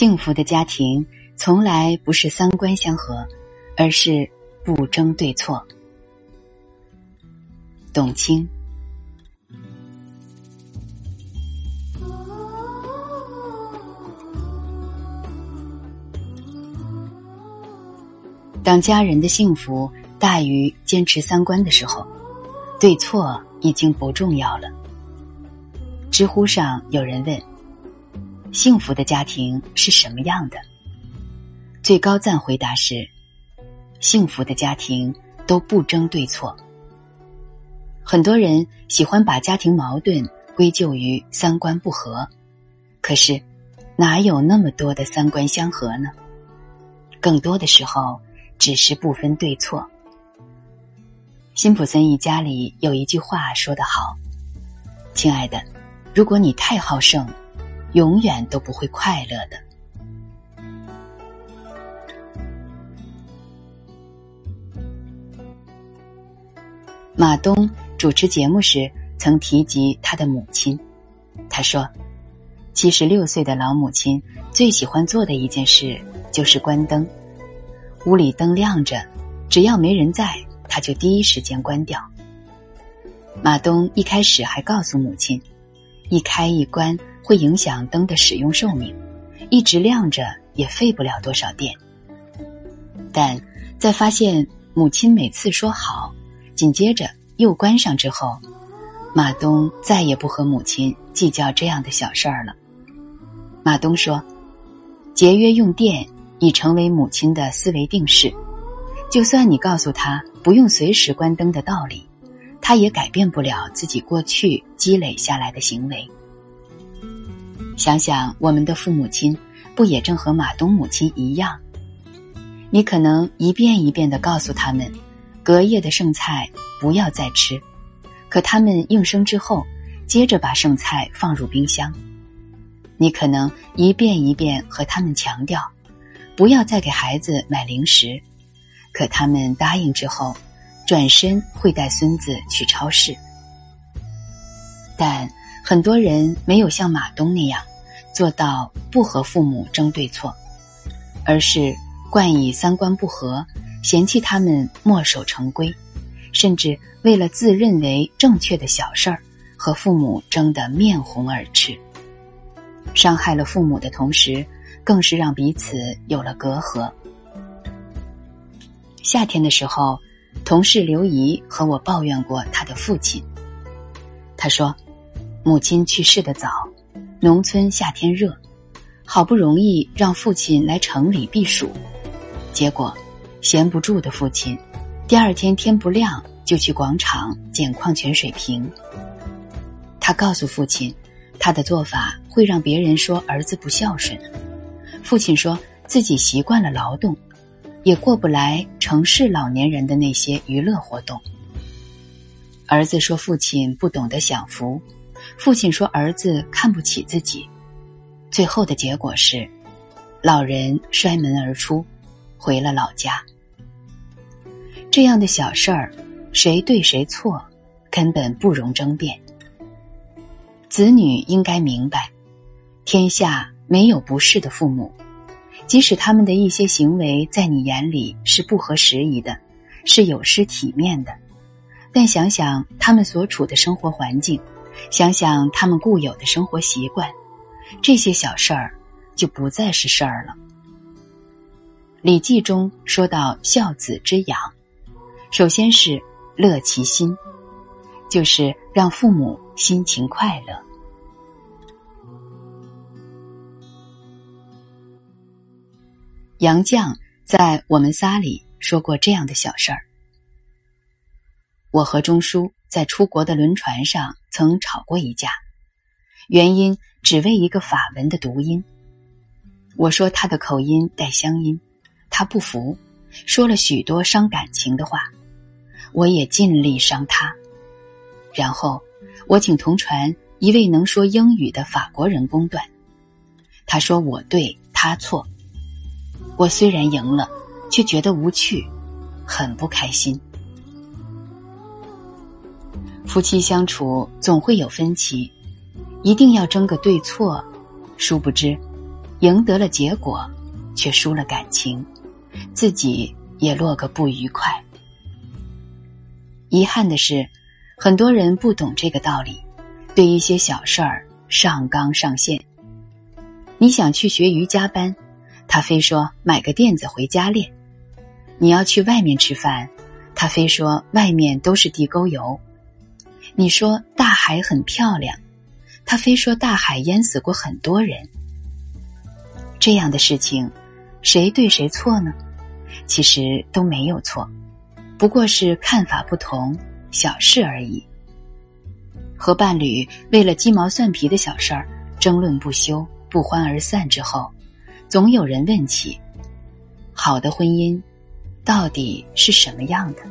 幸福的家庭从来不是三观相合，而是不争对错。董卿。当家人的幸福大于坚持三观的时候，对错已经不重要了。知乎上有人问：“幸福的家庭是什么样的？”最高赞回答是：“幸福的家庭都不争对错。”很多人喜欢把家庭矛盾归咎于三观不合，可是哪有那么多的三观相合呢？更多的时候。只是不分对错。辛普森一家里有一句话说得好：“亲爱的，如果你太好胜，永远都不会快乐的。”马东主持节目时曾提及他的母亲，他说：“七十六岁的老母亲最喜欢做的一件事就是关灯。”屋里灯亮着，只要没人在，他就第一时间关掉。马东一开始还告诉母亲，一开一关会影响灯的使用寿命，一直亮着也费不了多少电。但在发现母亲每次说好，紧接着又关上之后，马东再也不和母亲计较这样的小事儿了。马东说：“节约用电。”已成为母亲的思维定式，就算你告诉他不用随时关灯的道理，他也改变不了自己过去积累下来的行为。想想我们的父母亲，不也正和马东母亲一样？你可能一遍一遍的告诉他们，隔夜的剩菜不要再吃，可他们应声之后，接着把剩菜放入冰箱。你可能一遍一遍和他们强调。不要再给孩子买零食，可他们答应之后，转身会带孙子去超市。但很多人没有像马东那样做到不和父母争对错，而是惯以三观不合，嫌弃他们墨守成规，甚至为了自认为正确的小事儿和父母争得面红耳赤，伤害了父母的同时。更是让彼此有了隔阂。夏天的时候，同事刘姨和我抱怨过她的父亲。她说，母亲去世的早，农村夏天热，好不容易让父亲来城里避暑，结果闲不住的父亲，第二天天不亮就去广场捡矿泉水瓶。他告诉父亲，他的做法会让别人说儿子不孝顺。父亲说自己习惯了劳动，也过不来城市老年人的那些娱乐活动。儿子说父亲不懂得享福，父亲说儿子看不起自己。最后的结果是，老人摔门而出，回了老家。这样的小事儿，谁对谁错，根本不容争辩。子女应该明白，天下。没有不是的父母，即使他们的一些行为在你眼里是不合时宜的，是有失体面的，但想想他们所处的生活环境，想想他们固有的生活习惯，这些小事儿就不再是事儿了。《礼记》中说到孝子之养，首先是乐其心，就是让父母心情快乐。杨绛在我们仨里说过这样的小事儿：我和钟书在出国的轮船上曾吵过一架，原因只为一个法文的读音。我说他的口音带乡音，他不服，说了许多伤感情的话。我也尽力伤他，然后我请同船一位能说英语的法国人公断，他说我对他错。我虽然赢了，却觉得无趣，很不开心。夫妻相处总会有分歧，一定要争个对错。殊不知，赢得了结果，却输了感情，自己也落个不愉快。遗憾的是，很多人不懂这个道理，对一些小事儿上纲上线。你想去学瑜伽班，他非说买个垫子回家练；你要去外面吃饭，他非说外面都是地沟油。你说大海很漂亮，他非说大海淹死过很多人。这样的事情，谁对谁错呢？其实都没有错，不过是看法不同，小事而已。和伴侣为了鸡毛蒜皮的小事儿争论不休。不欢而散之后，总有人问起：好的婚姻到底是什么样的？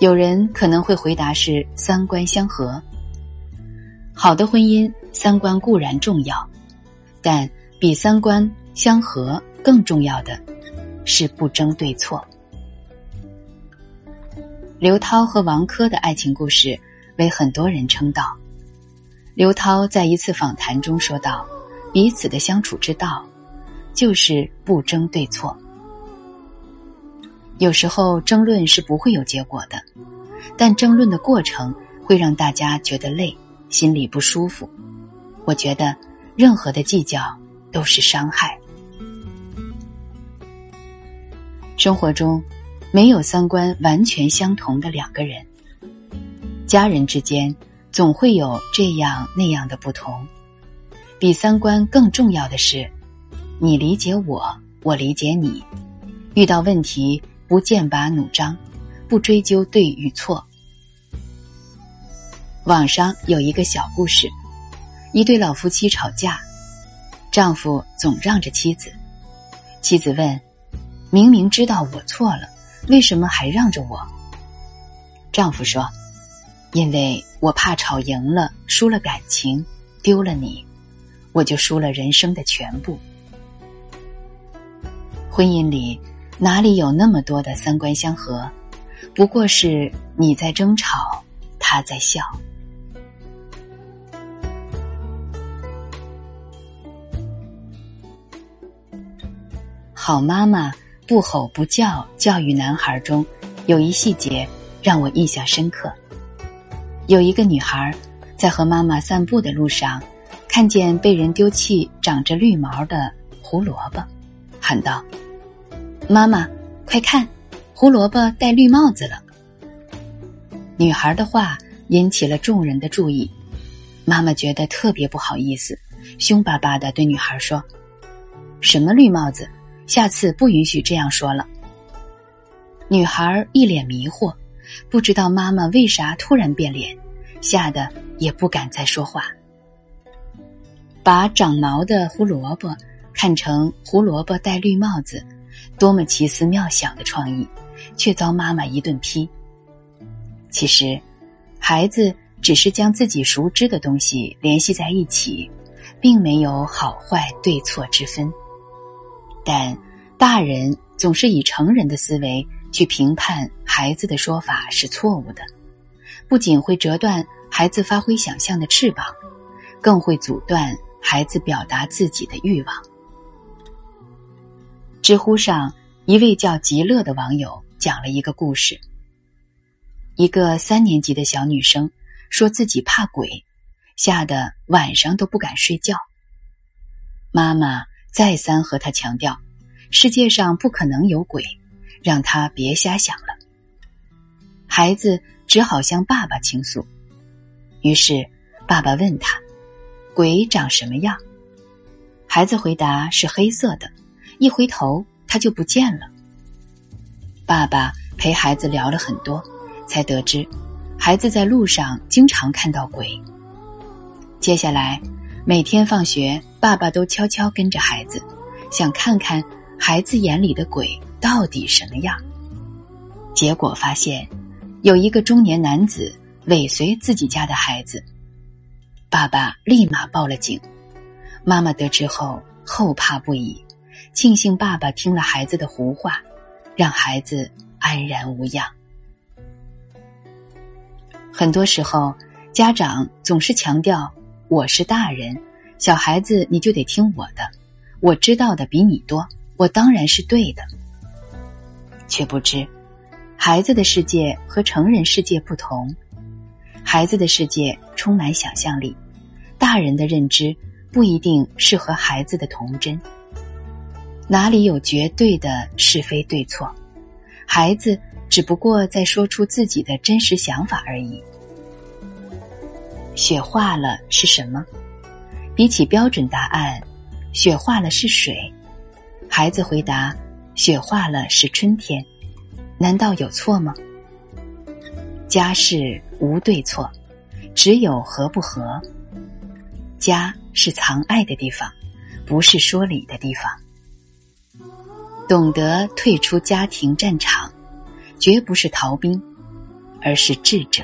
有人可能会回答是三观相合。好的婚姻，三观固然重要，但比三观相合更重要的是不争对错。刘涛和王珂的爱情故事为很多人称道。刘涛在一次访谈中说道：“彼此的相处之道，就是不争对错。有时候争论是不会有结果的，但争论的过程会让大家觉得累，心里不舒服。我觉得，任何的计较都是伤害。生活中，没有三观完全相同的两个人，家人之间。”总会有这样那样的不同，比三观更重要的是，你理解我，我理解你。遇到问题不剑拔弩张，不追究对与错。网上有一个小故事：一对老夫妻吵架，丈夫总让着妻子，妻子问：“明明知道我错了，为什么还让着我？”丈夫说。因为我怕吵赢了，输了感情，丢了你，我就输了人生的全部。婚姻里哪里有那么多的三观相合？不过是你在争吵，他在笑。好妈妈不吼不叫教育男孩中，有一细节让我印象深刻。有一个女孩，在和妈妈散步的路上，看见被人丢弃长着绿毛的胡萝卜，喊道：“妈妈，快看，胡萝卜戴绿帽子了。”女孩的话引起了众人的注意，妈妈觉得特别不好意思，凶巴巴的对女孩说：“什么绿帽子？下次不允许这样说了。”女孩一脸迷惑。不知道妈妈为啥突然变脸，吓得也不敢再说话。把长毛的胡萝卜看成胡萝卜戴绿帽子，多么奇思妙想的创意，却遭妈妈一顿批。其实，孩子只是将自己熟知的东西联系在一起，并没有好坏对错之分。但大人总是以成人的思维。去评判孩子的说法是错误的，不仅会折断孩子发挥想象的翅膀，更会阻断孩子表达自己的欲望。知乎上一位叫极乐的网友讲了一个故事：一个三年级的小女生说自己怕鬼，吓得晚上都不敢睡觉。妈妈再三和她强调，世界上不可能有鬼。让他别瞎想了。孩子只好向爸爸倾诉，于是爸爸问他：“鬼长什么样？”孩子回答是黑色的，一回头他就不见了。爸爸陪孩子聊了很多，才得知孩子在路上经常看到鬼。接下来每天放学，爸爸都悄悄跟着孩子，想看看孩子眼里的鬼。到底什么样？结果发现，有一个中年男子尾随自己家的孩子。爸爸立马报了警。妈妈得知后后怕不已，庆幸爸爸听了孩子的胡话，让孩子安然无恙。很多时候，家长总是强调“我是大人”，小孩子你就得听我的，我知道的比你多，我当然是对的。却不知，孩子的世界和成人世界不同，孩子的世界充满想象力，大人的认知不一定适合孩子的童真。哪里有绝对的是非对错？孩子只不过在说出自己的真实想法而已。雪化了是什么？比起标准答案，雪化了是水。孩子回答：雪化了是春天。难道有错吗？家事无对错，只有合不合。家是藏爱的地方，不是说理的地方。懂得退出家庭战场，绝不是逃兵，而是智者。